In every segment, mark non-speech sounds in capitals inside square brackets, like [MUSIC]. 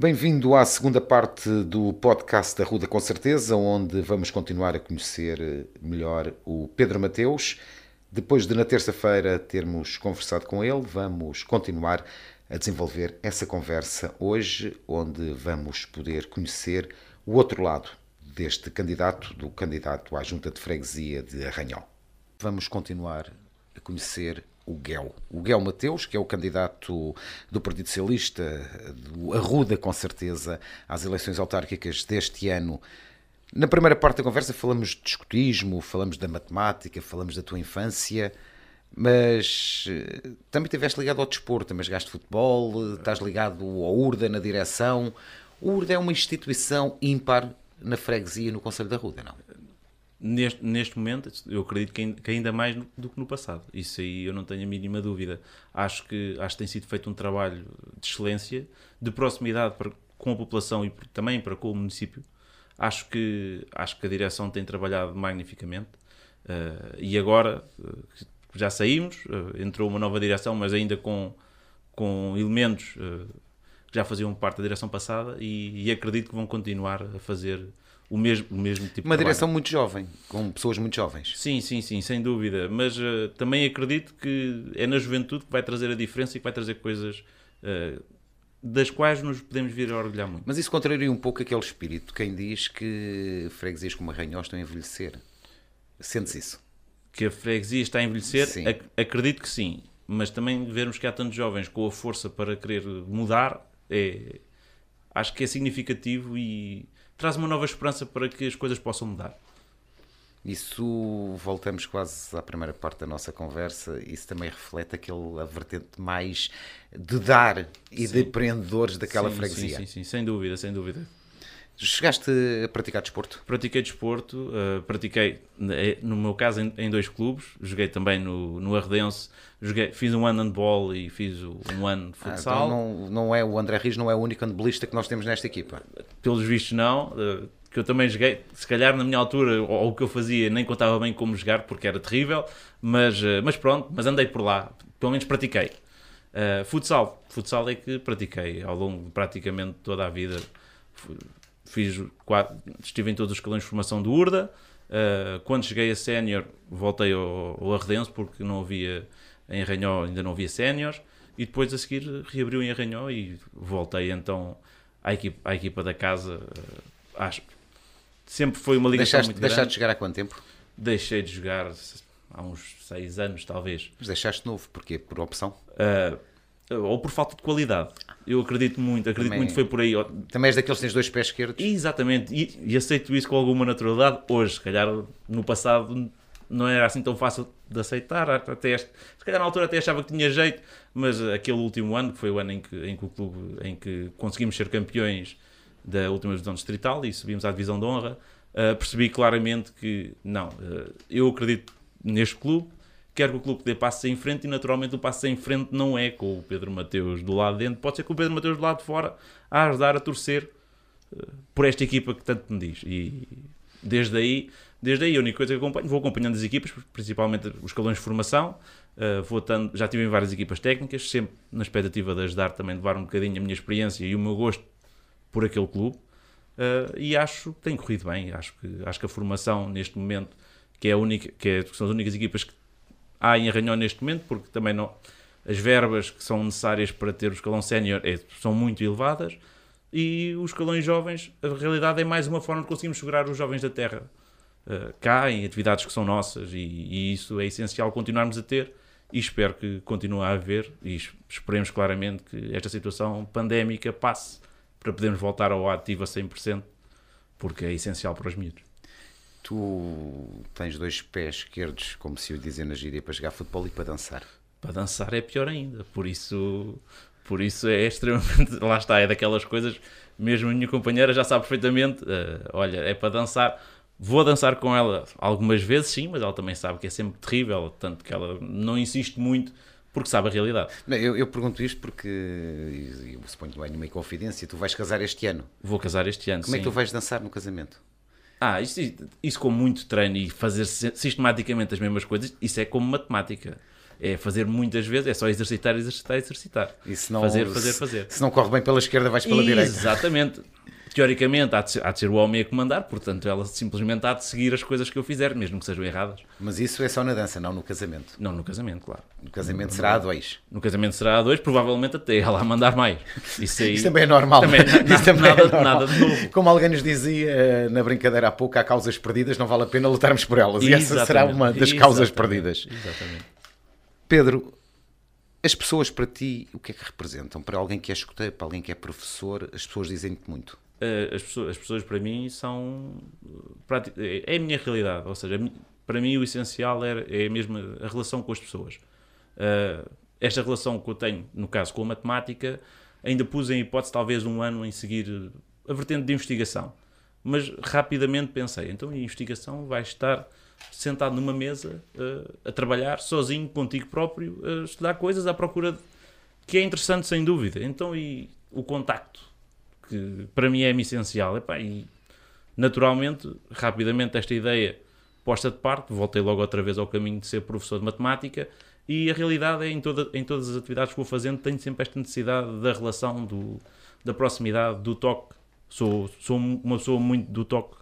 Bem-vindo à segunda parte do podcast da Ruda com certeza, onde vamos continuar a conhecer melhor o Pedro Mateus. Depois de na terça-feira termos conversado com ele, vamos continuar a desenvolver essa conversa hoje, onde vamos poder conhecer o outro lado deste candidato, do candidato à Junta de Freguesia de Arranhol. Vamos continuar a conhecer o Guel. O Guel Mateus, que é o candidato do Partido Socialista, do Arruda, com certeza, às eleições autárquicas deste ano. Na primeira parte da conversa falamos de escotismo, falamos da matemática, falamos da tua infância, mas eh, também estiveste ligado ao desporto, também jogaste futebol, estás ligado ao URDA na direção. O URDA é uma instituição ímpar na freguesia no Conselho da Ruda, não? Neste, neste momento, eu acredito que ainda mais do que no passado. Isso aí eu não tenho a mínima dúvida. Acho que, acho que tem sido feito um trabalho de excelência, de proximidade para, com a população e também para com o município. Acho que, acho que a direção tem trabalhado magnificamente. Uh, e agora uh, já saímos, uh, entrou uma nova direção, mas ainda com, com elementos que já faziam parte da direção passada e, e acredito que vão continuar a fazer o mesmo, o mesmo tipo Uma de direção muito jovem, com pessoas muito jovens. Sim, sim, sim, sem dúvida. Mas uh, também acredito que é na juventude que vai trazer a diferença e que vai trazer coisas uh, das quais nos podemos vir a orgulhar muito. Mas isso contraria um pouco aquele espírito, quem diz que freguesias como Arranhós estão a envelhecer. Sentes isso? Que a freguesia está a envelhecer? Ac acredito que sim. Mas também vermos que há tantos jovens com a força para querer mudar, é, acho que é significativo e traz uma nova esperança para que as coisas possam mudar. Isso, voltamos quase à primeira parte da nossa conversa, isso também reflete aquele a vertente mais de dar e sim. de empreendedores daquela sim, freguesia. Sim, sim, sim, sem dúvida, sem dúvida. Chegaste a praticar desporto? Pratiquei desporto, uh, pratiquei, eh, no meu caso, em, em, dois clubes. Joguei também no, no Arredense, joguei, fiz um ano handball e fiz um ano de futsal. Ah, então não, não é, o André Rios não é o único handballista que nós temos nesta equipa? Pelos vistos não, uh, que eu também joguei, se calhar na minha altura, ou, ou, o que eu fazia, nem contava bem como jogar, porque era terrível, mas, uh, mas pronto, mas andei por lá, pelo menos pratiquei. futsal, futsal é que pratiquei ao longo de praticamente toda a vida fiz quatro, estive em todos os escalões de formação do URDA. Uh, quando cheguei a sénior, voltei ao, ao porque não havia em Arranhó, ainda não havia séniores. E depois a seguir reabriu em Arranhó e voltei então à equipa, à equipa da casa. Uh, acho sempre foi uma ligação deixaste, muito grande. Deixaste de jogar há quanto tempo? Deixei de jogar há uns seis anos, talvez. Mas deixaste novo, porquê? Por opção? Uh, ou por falta de qualidade. Eu acredito muito, acredito também, muito foi por aí. Também és daqueles que tens dois pés esquerdos? Exatamente, e, e, aceito isso com alguma naturalidade hoje. Se calhar no passado não era assim tão fácil de aceitar. Até este, se calhar na altura até achava que tinha jeito, mas aquele último ano, que foi o ano em que, em que o clube em que conseguimos ser campeões da última divisão distrital e subimos à divisão de honra, uh, percebi claramente que não, uh, eu acredito neste clube quer que o clube dê passos em frente e naturalmente o passo em frente não é com o Pedro Mateus do lado de dentro, pode ser com o Pedro Mateus do lado de fora a ajudar a torcer uh, por esta equipa que tanto me diz. E desde aí, desde aí a única coisa que acompanho, vou acompanhando as equipas, principalmente os escalões de formação, uh, vou tando, já tive em várias equipas técnicas, sempre na expectativa de ajudar também, levar um bocadinho a minha experiência e o meu gosto por aquele clube. Uh, e acho que tem corrido bem, acho que, acho que a formação neste momento, que é a única, que, é, que são as únicas equipas que há em Arranhão neste momento, porque também não, as verbas que são necessárias para ter o escalão sénior é, são muito elevadas e os escalões jovens, a realidade é mais uma forma de conseguirmos segurar os jovens da terra uh, cá em atividades que são nossas e, e, isso é essencial continuarmos a ter e espero que continue a haver e esperemos claramente que esta situação pandémica passe para podermos voltar ao ativo a 100% porque é essencial para os miúdos tu tens dois pés esquerdos, como se eu dizer na gíria, para jogar futebol e para dançar. Para dançar é pior ainda, por isso, por isso é extremamente. [LAUGHS] Lá está, é daquelas coisas. Mesmo a minha companheira já sabe perfeitamente: uh, olha, é para dançar. Vou dançar com ela algumas vezes, sim, mas ela também sabe que é sempre terrível, tanto que ela não insiste muito porque sabe a realidade. Não, eu, eu, pergunto isto porque, eu suponho que não é nenhuma confidência, tu vais casar este ano. Vou casar este ano, Como sim. é que tu vais dançar no casamento? Ah, isso, isso com muito treino e fazer sistematicamente as mesmas coisas, isso é como matemática. É fazer muitas vezes, é só exercitar, exercitar, exercitar. E se não, fazer, fazer, fazer. Se não corre bem pela esquerda, vais pela direita. Exatamente. Teoricamente há de, ser, há de ser o homem a comandar, portanto ela simplesmente há de seguir as coisas que eu fizer, mesmo que sejam erradas. Mas isso é só na dança, não no casamento. Não no casamento, claro. No casamento será a dois. No casamento será a dois, provavelmente até ela a mandar mais. Isso, aí, [LAUGHS] Isso também é normal. Também, [LAUGHS] na- Isso também nada, é normal. nada de novo. Como alguém nos dizia eh, na brincadeira há pouco, há causas perdidas, não vale a pena lutarmos por elas. E essa será Exatamente, uma das causas exatamente, perdidas. Exatamente. Pedro, as pessoas para ti, o que é que representam? Para alguém que é escuteiro, para alguém que é professor, as pessoas dizem-te muito. Eh, As pessoas, as pessoas para mim são. eh, prati- É a minha realidade. Ou seja, para mim o essencial é, é mesmo a relação com as pessoas. Eh, esta relação que eu tenho, no caso com a matemática, ainda pus em hipótese talvez um ano em seguir a vertente de investigação. Mas rapidamente pensei, então a investigação vai estar sentado numa mesa a trabalhar sozinho contigo próprio, a estudar coisas à procura de, que é interessante sem dúvida. Então e o contacto que para mim é essencial. Epá, e naturalmente, rapidamente, esta ideia posta de parte, voltei logo outra vez ao caminho de ser professor de matemática. E a realidade é em, toda, em todas as atividades que vou fazendo, tenho sempre esta necessidade da relação, do, da proximidade, do toque. Sou, sou uma pessoa muito do toque,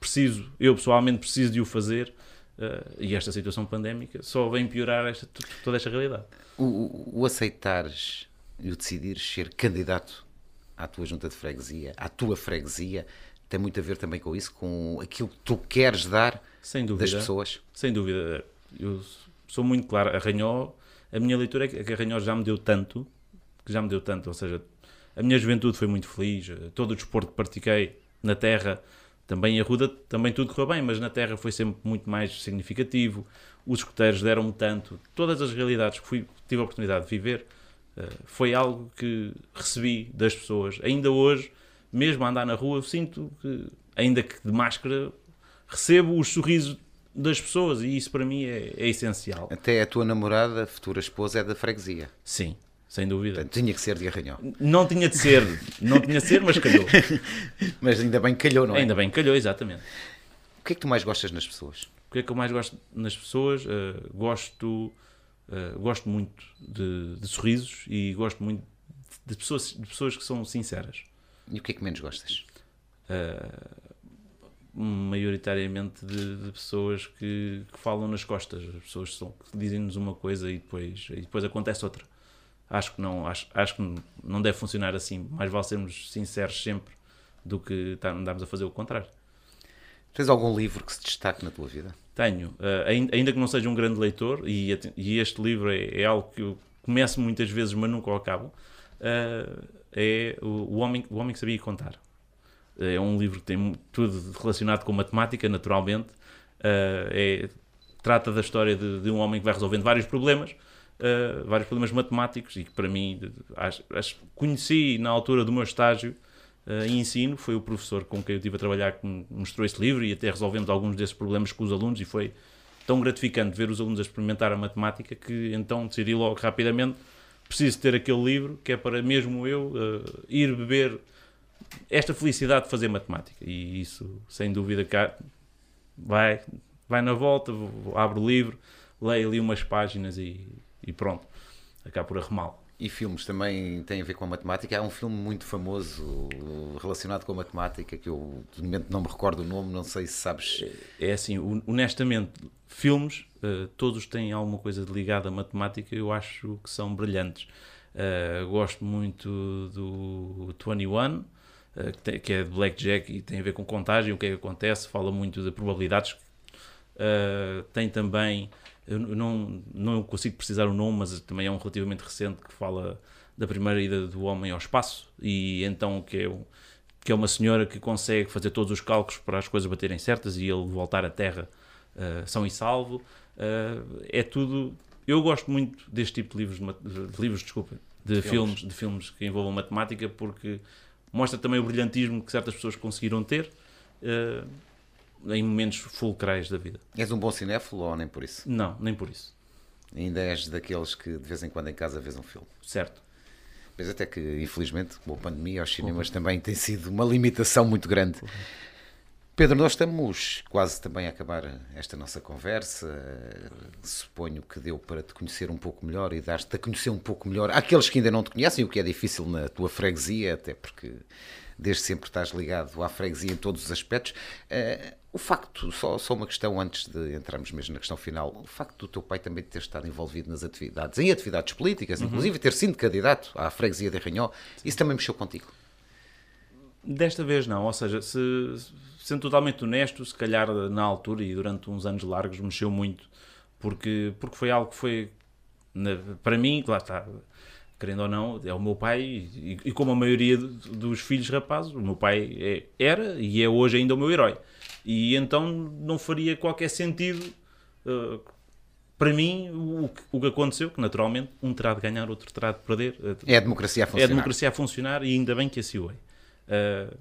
preciso, eu pessoalmente preciso de o fazer. eh, e esta situação pandémica só vem piorar esta, toda esta realidade. O, o aceitares e o decidires ser candidato à tua junta de freguesia, à tua freguesia, tem muito a ver também com isso, com aquilo que tu queres dar Sem dúvida. das pessoas. Sem dúvida. Eu sou muito claro. A Ranhó, a minha leitura é que a Ranhó já me deu tanto, que já me deu tanto. Ou seja, a minha juventude foi muito feliz. Todo o desporto que pratiquei na terra, também a Ruda, também tudo correu bem, mas na terra foi sempre muito mais significativo. Os escuteiros deram-me tanto. Todas as realidades que fui, tive a oportunidade de viver, foi algo que recebi das pessoas. Ainda hoje, mesmo a andar na rua, sinto que, ainda que de máscara, recebo os sorrisos das pessoas e isso para mim é, é essencial. Até a tua namorada, a futura esposa, é da freguesia. Sim, sem dúvida. Portanto, tinha que ser de Arranhó. Não tinha de ser, não tinha de ser, mas calhou. [LAUGHS] Mas ainda bem que calhou, não é? Ainda bem que calhou, exatamente. O que é que tu mais gostas nas pessoas? O que é que eu mais gosto nas pessoas? Uh, gosto, uh, gosto muito de, de sorrisos e gosto muito de pessoas, de pessoas que são sinceras. E o que é que menos gostas? Uh, maioritariamente de, de pessoas que, que, falam nas costas, as pessoas são, que dizem-nos uma coisa e depois, e depois acontece outra. Acho que não, acho, acho que não deve funcionar assim. Mais vale sermos sinceros sempre do que tá, andarmos a fazer o contrário. Tens algum livro que se destaque na tua vida? Tenho, uh, ainda que não seja um grande leitor, e, este livro é, é, algo que eu começo muitas vezes, mas nunca o acabo. Uh, é o, homem, o Homem que Sabia Contar. É um livro que tem tudo relacionado com matemática, naturalmente. É, trata da história de, de, um homem que vai resolvendo vários problemas, vários problemas matemáticos, e que para mim, acho, acho, conheci na altura do meu estágio uh, em ensino, foi o professor com quem eu estive a trabalhar que me mostrou este livro e até resolvemos alguns desses problemas com os alunos, e foi tão gratificante ver os alunos a experimentar a matemática que então decidi logo rapidamente preciso ter aquele livro que é para mesmo eu ir beber esta felicidade de fazer matemática. E isso sem dúvida cá vai vai na volta abro o livro leio ali umas páginas e, e pronto acabo por arrumá-lo e filmes também têm a ver com a matemática. Há um filme muito famoso relacionado com a matemática que eu de momento não me recordo o nome não sei se sabes. É assim honestamente filmes todos têm alguma coisa ligada à matemática eu acho que são brilhantes. Gosto muito do 21 que é de Blackjack e tem a ver com contagem, o que é que acontece, fala muito de probabilidades. Uh, tem também, eu não, não consigo precisar o nome, mas também é um relativamente recente que fala da primeira ida do homem ao espaço e então que é, que é uma senhora que consegue fazer todos os cálculos para as coisas baterem certas e ele voltar à Terra uh, são e salvo. Uh, é tudo. Eu gosto muito deste tipo de livros, de, de livros, desculpa, de filmes. filmes, de filmes que envolvam matemática porque mostra também o brilhantismo que certas pessoas conseguiram ter uh, em momentos fulcrais da vida. És um bom cinéfilo ou nem por isso? Não, nem por isso. Ainda és daqueles que de vez em quando em casa vês um filme? Certo. Pois até que, infelizmente, com a pandemia, aos cinemas uhum. também tem sido uma limitação muito grande. Uhum. Pedro, nós estamos quase também a acabar esta nossa conversa. Suponho que deu para te conhecer um pouco melhor e dar-te a conhecer um pouco melhor aqueles que ainda não te conhecem, o que é difícil na tua freguesia, até porque desde sempre estás ligado à freguesia em todos os aspectos. Uh, o facto, só, só uma questão antes de entrarmos mesmo na questão final, o facto do teu pai também ter estado envolvido nas atividades, em atividades políticas, uhum. inclusive ter sido candidato à freguesia de Ranhó, isso também mexeu contigo? Desta vez não, ou seja, se, sendo totalmente honesto, se calhar na altura e durante uns anos largos mexeu muito, porque, porque foi algo que foi, para mim, lá está, querendo ou não, é o meu pai, e, e como a maioria dos filhos rapazes, o meu pai é, era e é hoje ainda o meu herói. E então não faria qualquer sentido uh, para mim o, o, que aconteceu, que naturalmente um terá de ganhar, outro terá de perder. É a democracia a funcionar. É a democracia a funcionar e ainda bem que assim o é. Uh,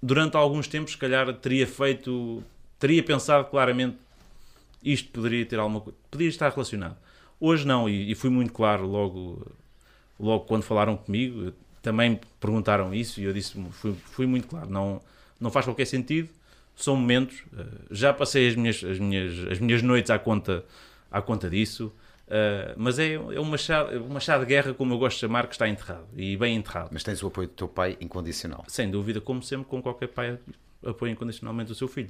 durante alguns tempos, se calhar, teria feito, teria pensado claramente isto poderia ter alguma coisa, poderia estar relacionado. Hoje não, e, e fui muito claro logo logo quando falaram comigo, também perguntaram isso e eu disse, fui, fui muito claro, não, não faz qualquer sentido, são momentos, eh, já passei as minhas, as minhas, as minhas noites à conta, à conta disso, Uh, mas é, é uma chá, uma chá de guerra, como eu gosto de chamar, que está enterrado e bem enterrado. Mas tens o apoio do teu pai incondicional? Sem dúvida, como sempre, com qualquer pai apoia incondicionalmente o seu filho.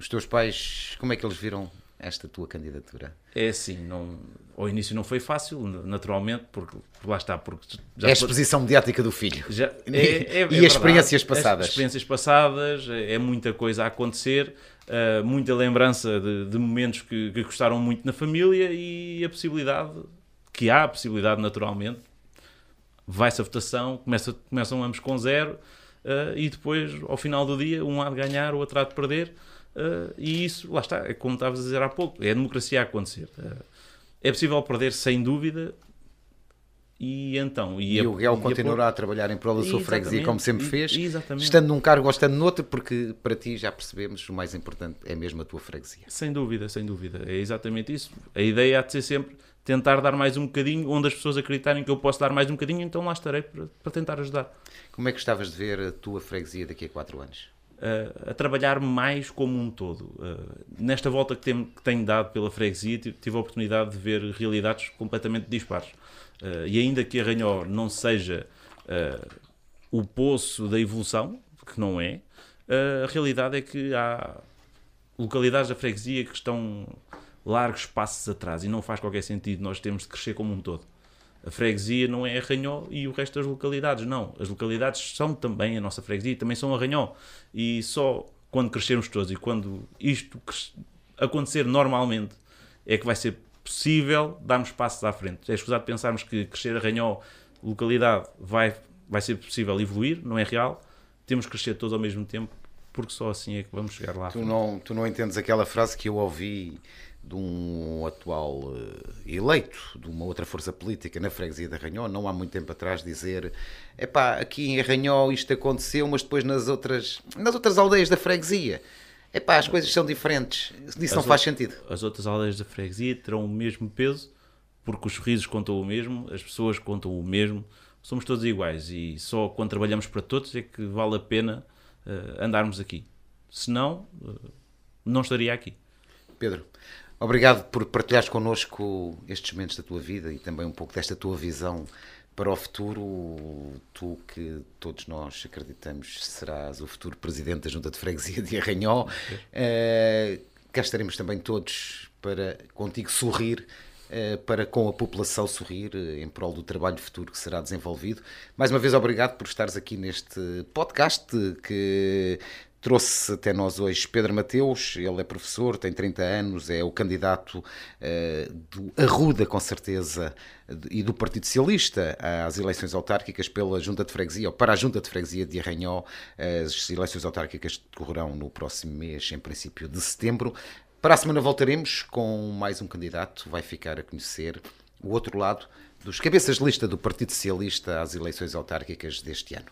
Os teus pais, como é que eles viram esta tua candidatura? É assim, não, ao início não foi fácil, naturalmente, porque lá está. Porque já é a exposição mediática do filho. Já, é, [LAUGHS] é, e é experiências passadas. As experiências passadas, é muita coisa a acontecer, uh, muita lembrança de, de momentos que, que, gostaram muito na família e a possibilidade, que há a possibilidade naturalmente, vai-se a votação, começa, começam ambos com zero uh, e depois, ao final do dia, um há de ganhar, o outro há de perder Uh, e isso, lá está, é como estavas a dizer há pouco, é a democracia a acontecer. Uh, é possível perder sem dúvida. E então. E, e o Guel continuará a, a, trabalhar em prol da sua freguesia, como sempre fez, estando num cargo ou estando noutro, porque para ti já percebemos o mais importante é mesmo a tua freguesia. Sem dúvida, sem dúvida. É exatamente isso. A ideia há de ser sempre tentar dar mais um bocadinho, onde as pessoas acreditarem que eu posso dar mais um bocadinho, então lá estarei para, para tentar ajudar. Como é que gostavas de ver a tua freguesia daqui a 4 anos? A trabalhar mais como um todo. nesta volta que, tem, que tenho dado pela freguesia, tive a oportunidade de ver realidades completamente dispares. e ainda que Arranhó não seja o poço da evolução, que não é, a realidade é que há localidades da freguesia que estão largos passos atrás e não faz qualquer sentido nós temos de crescer como um todo. A freguesia não é Arranhó e o resto das localidades, não. As localidades são também a nossa freguesia, também são Arranhó. E só quando crescermos todos e quando isto acontecer normalmente é que vai ser possível darmos passos à frente. É escusado pensarmos que crescer Arranhó, localidade, vai, vai ser possível evoluir, não é real. Temos que crescer todos ao mesmo tempo, porque só assim é que vamos chegar lá. Tu não, tu não entendes aquela frase que eu ouvi de um atual uh, eleito de uma outra força política na freguesia de Arranhó, não há muito tempo atrás, dizer epá, aqui em Arranhó isto aconteceu, mas depois nas outras, nas outras aldeias da freguesia. Epá, as coisas são diferentes. Isso as não faz sentido. As outras aldeias da freguesia terão o mesmo peso, porque os sorrisos contam o mesmo, as pessoas contam o mesmo, somos todos iguais e só quando trabalhamos para todos é que vale a pena uh, andarmos aqui. Senão, uh, não estaria aqui. Pedro, Obrigado por partilhares connosco estes momentos da tua vida e também um pouco desta tua visão para o futuro. Tu, que todos nós acreditamos serás o futuro presidente da Junta de Freguesia de Arranhó. Uh, cá estaremos também todos para contigo sorrir. Uh, para com a população sorrir uh, em prol do trabalho futuro que será desenvolvido. Mais uma vez, obrigado por estares aqui neste podcast que Trouxe até nós hoje Pedro Mateus, ele é professor, tem 30 anos, é o candidato uh, do Arruda, com certeza, e do Partido Socialista às eleições autárquicas pela Junta de Freguesia, ou para a Junta de Freguesia de Arranhó. As eleições autárquicas decorrerão no próximo mês, em princípio de setembro. Para a semana voltaremos com mais um candidato, vai ficar a conhecer o outro lado dos cabeças de lista do Partido Socialista às eleições autárquicas deste ano.